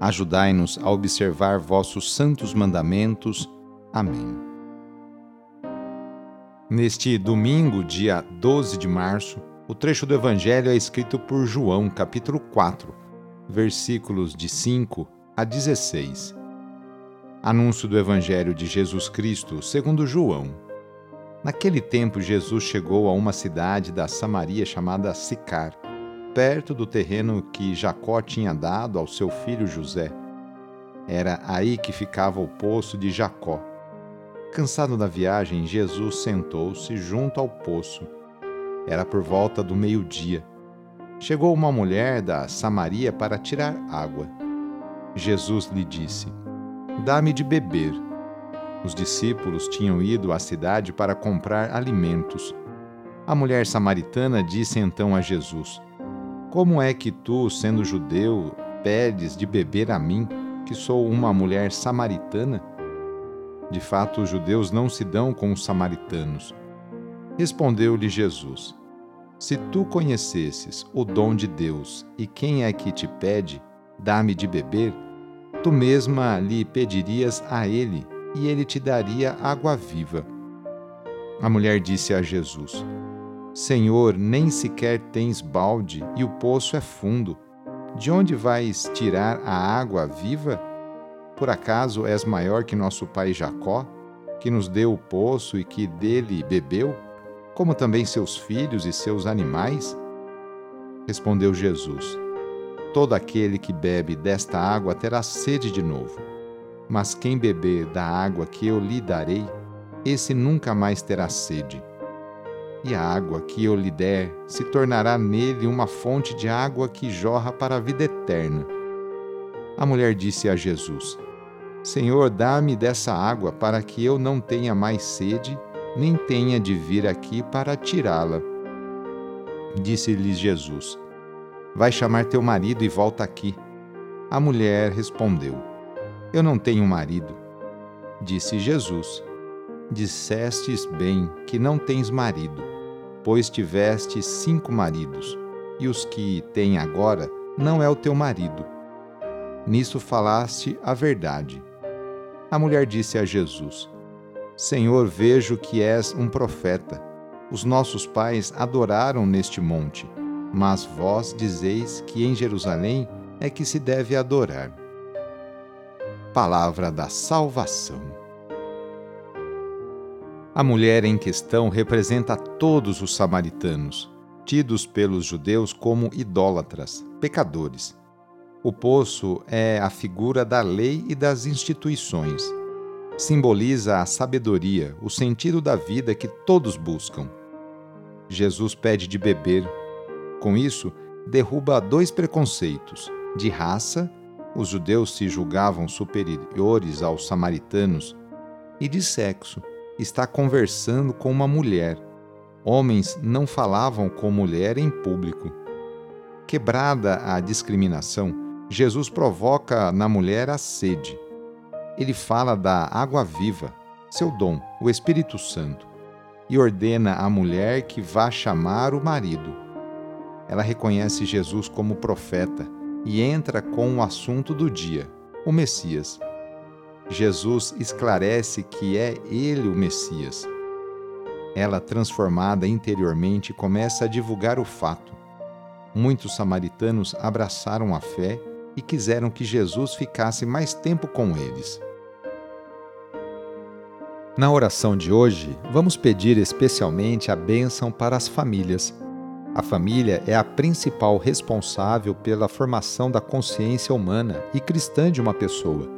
Ajudai-nos a observar vossos santos mandamentos. Amém. Neste domingo, dia 12 de março, o trecho do Evangelho é escrito por João, capítulo 4, versículos de 5 a 16. Anúncio do Evangelho de Jesus Cristo segundo João. Naquele tempo, Jesus chegou a uma cidade da Samaria chamada Sicar perto do terreno que Jacó tinha dado ao seu filho José. Era aí que ficava o poço de Jacó. Cansado da viagem, Jesus sentou-se junto ao poço. Era por volta do meio-dia. Chegou uma mulher da Samaria para tirar água. Jesus lhe disse: Dá-me de beber. Os discípulos tinham ido à cidade para comprar alimentos. A mulher samaritana disse então a Jesus: como é que tu, sendo judeu, pedes de beber a mim, que sou uma mulher samaritana? De fato, os judeus não se dão com os samaritanos. Respondeu-lhe Jesus: Se tu conhecesses o dom de Deus e quem é que te pede, dá-me de beber, tu mesma lhe pedirias a ele, e ele te daria água viva. A mulher disse a Jesus: Senhor, nem sequer tens balde e o poço é fundo. De onde vais tirar a água viva? Por acaso és maior que nosso pai Jacó, que nos deu o poço e que dele bebeu, como também seus filhos e seus animais? Respondeu Jesus: Todo aquele que bebe desta água terá sede de novo. Mas quem beber da água que eu lhe darei, esse nunca mais terá sede e a água que eu lhe der se tornará nele uma fonte de água que jorra para a vida eterna. A mulher disse a Jesus: Senhor, dá-me dessa água para que eu não tenha mais sede, nem tenha de vir aqui para tirá-la. Disse-lhe Jesus: Vai chamar teu marido e volta aqui. A mulher respondeu: Eu não tenho marido. Disse Jesus: Dissestes bem que não tens marido, pois tiveste cinco maridos, e os que tem agora não é o teu marido. Nisso falaste a verdade. A mulher disse a Jesus: Senhor, vejo que és um profeta. Os nossos pais adoraram neste monte, mas vós dizeis que em Jerusalém é que se deve adorar. Palavra da salvação. A mulher em questão representa todos os samaritanos, tidos pelos judeus como idólatras, pecadores. O poço é a figura da lei e das instituições. Simboliza a sabedoria, o sentido da vida que todos buscam. Jesus pede de beber. Com isso, derruba dois preconceitos: de raça, os judeus se julgavam superiores aos samaritanos, e de sexo está conversando com uma mulher. Homens não falavam com mulher em público. Quebrada a discriminação, Jesus provoca na mulher a sede. Ele fala da água viva, seu dom, o Espírito Santo, e ordena à mulher que vá chamar o marido. Ela reconhece Jesus como profeta e entra com o assunto do dia, o Messias. Jesus esclarece que é ele o Messias. Ela, transformada interiormente, começa a divulgar o fato. Muitos samaritanos abraçaram a fé e quiseram que Jesus ficasse mais tempo com eles. Na oração de hoje, vamos pedir especialmente a bênção para as famílias. A família é a principal responsável pela formação da consciência humana e cristã de uma pessoa.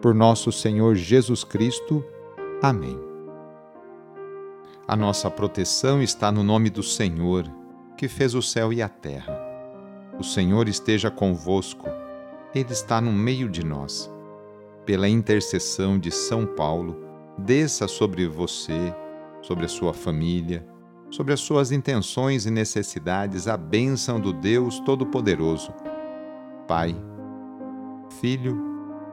Por nosso Senhor Jesus Cristo. Amém. A nossa proteção está no nome do Senhor, que fez o céu e a terra. O Senhor esteja convosco, Ele está no meio de nós. Pela intercessão de São Paulo, desça sobre você, sobre a sua família, sobre as suas intenções e necessidades a bênção do Deus Todo-Poderoso. Pai, Filho